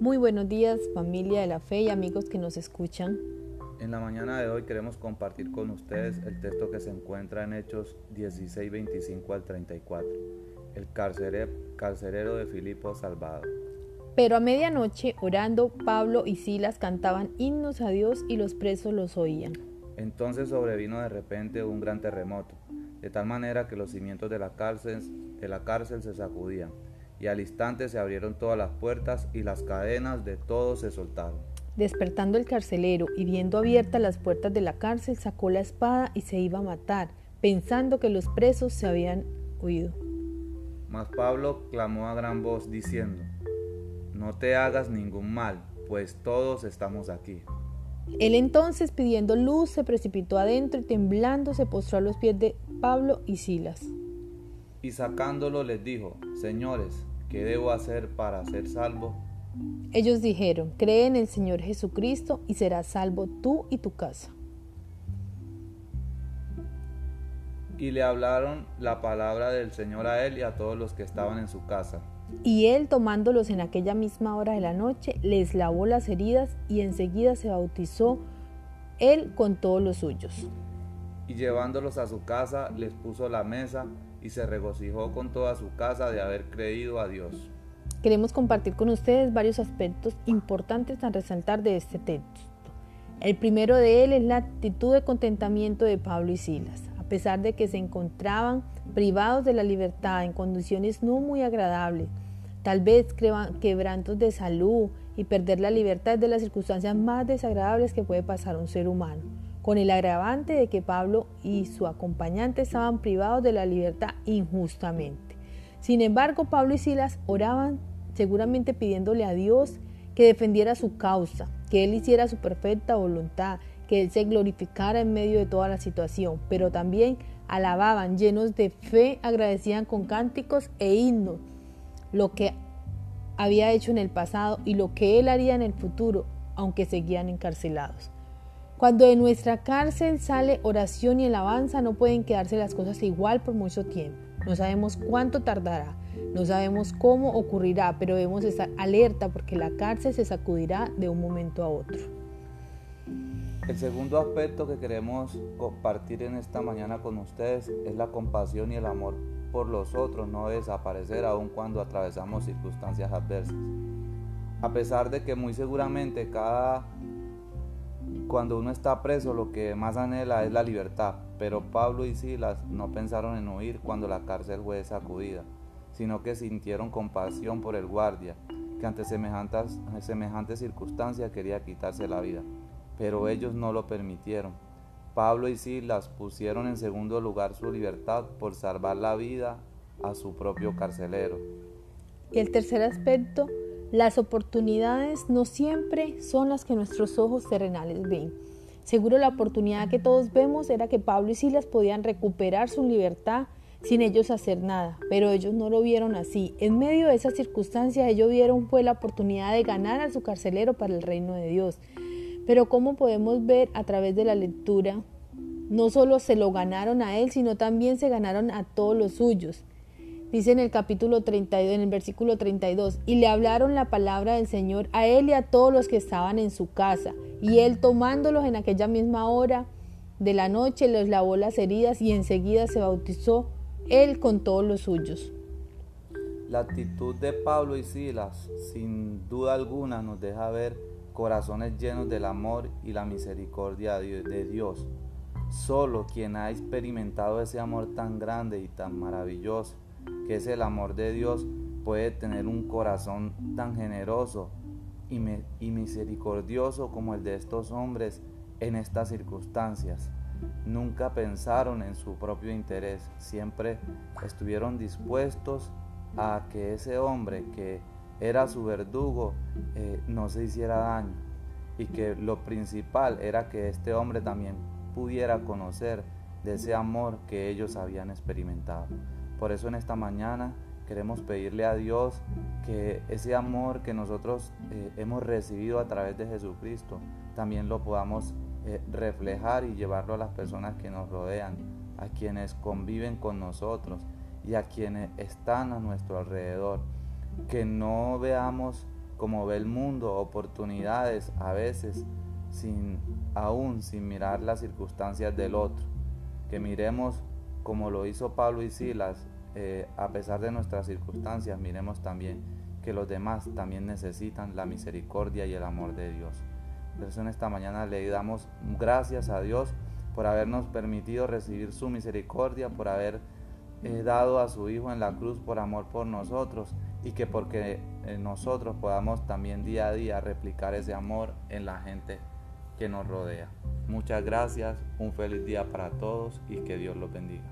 Muy buenos días familia de la fe y amigos que nos escuchan. En la mañana de hoy queremos compartir con ustedes el texto que se encuentra en Hechos 16, 25 al 34. El carcelero de Filipo salvado. Pero a medianoche, orando, Pablo y Silas cantaban himnos a Dios y los presos los oían. Entonces sobrevino de repente un gran terremoto, de tal manera que los cimientos de la cárcel, de la cárcel se sacudían y al instante se abrieron todas las puertas y las cadenas de todos se soltaron. Despertando el carcelero y viendo abiertas las puertas de la cárcel, sacó la espada y se iba a matar, pensando que los presos se habían huido. Mas Pablo clamó a gran voz diciendo, No te hagas ningún mal, pues todos estamos aquí. Él entonces, pidiendo luz, se precipitó adentro y temblando se postró a los pies de Pablo y Silas. Y sacándolo les dijo, Señores, ¿qué debo hacer para ser salvo? Ellos dijeron, cree en el Señor Jesucristo y serás salvo tú y tu casa. Y le hablaron la palabra del Señor a él y a todos los que estaban en su casa. Y él, tomándolos en aquella misma hora de la noche, les lavó las heridas y enseguida se bautizó él con todos los suyos. Y llevándolos a su casa, les puso la mesa y se regocijó con toda su casa de haber creído a Dios. Queremos compartir con ustedes varios aspectos importantes a resaltar de este texto. El primero de él es la actitud de contentamiento de Pablo y Silas. A pesar de que se encontraban privados de la libertad en condiciones no muy agradables, tal vez quebrantos de salud y perder la libertad es de las circunstancias más desagradables que puede pasar un ser humano con el agravante de que Pablo y su acompañante estaban privados de la libertad injustamente. Sin embargo, Pablo y Silas oraban seguramente pidiéndole a Dios que defendiera su causa, que Él hiciera su perfecta voluntad, que Él se glorificara en medio de toda la situación, pero también alababan llenos de fe, agradecían con cánticos e himnos lo que había hecho en el pasado y lo que Él haría en el futuro, aunque seguían encarcelados. Cuando de nuestra cárcel sale oración y alabanza, no pueden quedarse las cosas igual por mucho tiempo. No sabemos cuánto tardará, no sabemos cómo ocurrirá, pero debemos estar alerta porque la cárcel se sacudirá de un momento a otro. El segundo aspecto que queremos compartir en esta mañana con ustedes es la compasión y el amor por los otros no desaparecer aun cuando atravesamos circunstancias adversas. A pesar de que muy seguramente cada cuando uno está preso lo que más anhela es la libertad, pero Pablo y Silas no pensaron en huir cuando la cárcel fue sacudida, sino que sintieron compasión por el guardia, que ante semejantes, semejantes circunstancias quería quitarse la vida, pero ellos no lo permitieron. Pablo y Silas pusieron en segundo lugar su libertad por salvar la vida a su propio carcelero. Y el tercer aspecto las oportunidades no siempre son las que nuestros ojos terrenales ven. Seguro la oportunidad que todos vemos era que Pablo y Silas podían recuperar su libertad sin ellos hacer nada, pero ellos no lo vieron así. En medio de esas circunstancias ellos vieron fue la oportunidad de ganar a su carcelero para el reino de Dios. Pero como podemos ver a través de la lectura, no solo se lo ganaron a él, sino también se ganaron a todos los suyos. Dice en el capítulo 32, en el versículo 32, y le hablaron la palabra del Señor a él y a todos los que estaban en su casa. Y él tomándolos en aquella misma hora de la noche, les lavó las heridas y enseguida se bautizó él con todos los suyos. La actitud de Pablo y Silas, sin duda alguna, nos deja ver corazones llenos del amor y la misericordia de Dios. Solo quien ha experimentado ese amor tan grande y tan maravilloso que es el amor de Dios, puede tener un corazón tan generoso y, misericordioso como el de estos hombres en estas circunstancias. Nunca pensaron en su propio interés, siempre estuvieron dispuestos a que ese hombre que era su verdugo eh, no se hiciera daño y que lo principal era que este hombre también pudiera conocer de ese amor que ellos habían experimentado. Por eso en esta mañana queremos pedirle a Dios que ese amor que nosotros eh, hemos recibido a través de Jesucristo también lo podamos eh, reflejar y llevarlo a las personas que nos rodean, a quienes conviven con nosotros y a quienes están a nuestro alrededor. Que no veamos como ve el mundo, oportunidades a veces sin aún sin mirar las circunstancias del otro. Que miremos como lo hizo Pablo y Silas, eh, a pesar de nuestras circunstancias, miremos también que los demás también necesitan la misericordia y el amor de Dios. Por en esta mañana le damos gracias a Dios por habernos permitido recibir su misericordia, por haber eh, dado a su Hijo en la cruz por amor por nosotros y que porque eh, nosotros podamos también día a día replicar ese amor en la gente que nos rodea. Muchas gracias, un feliz día para todos y que Dios los bendiga.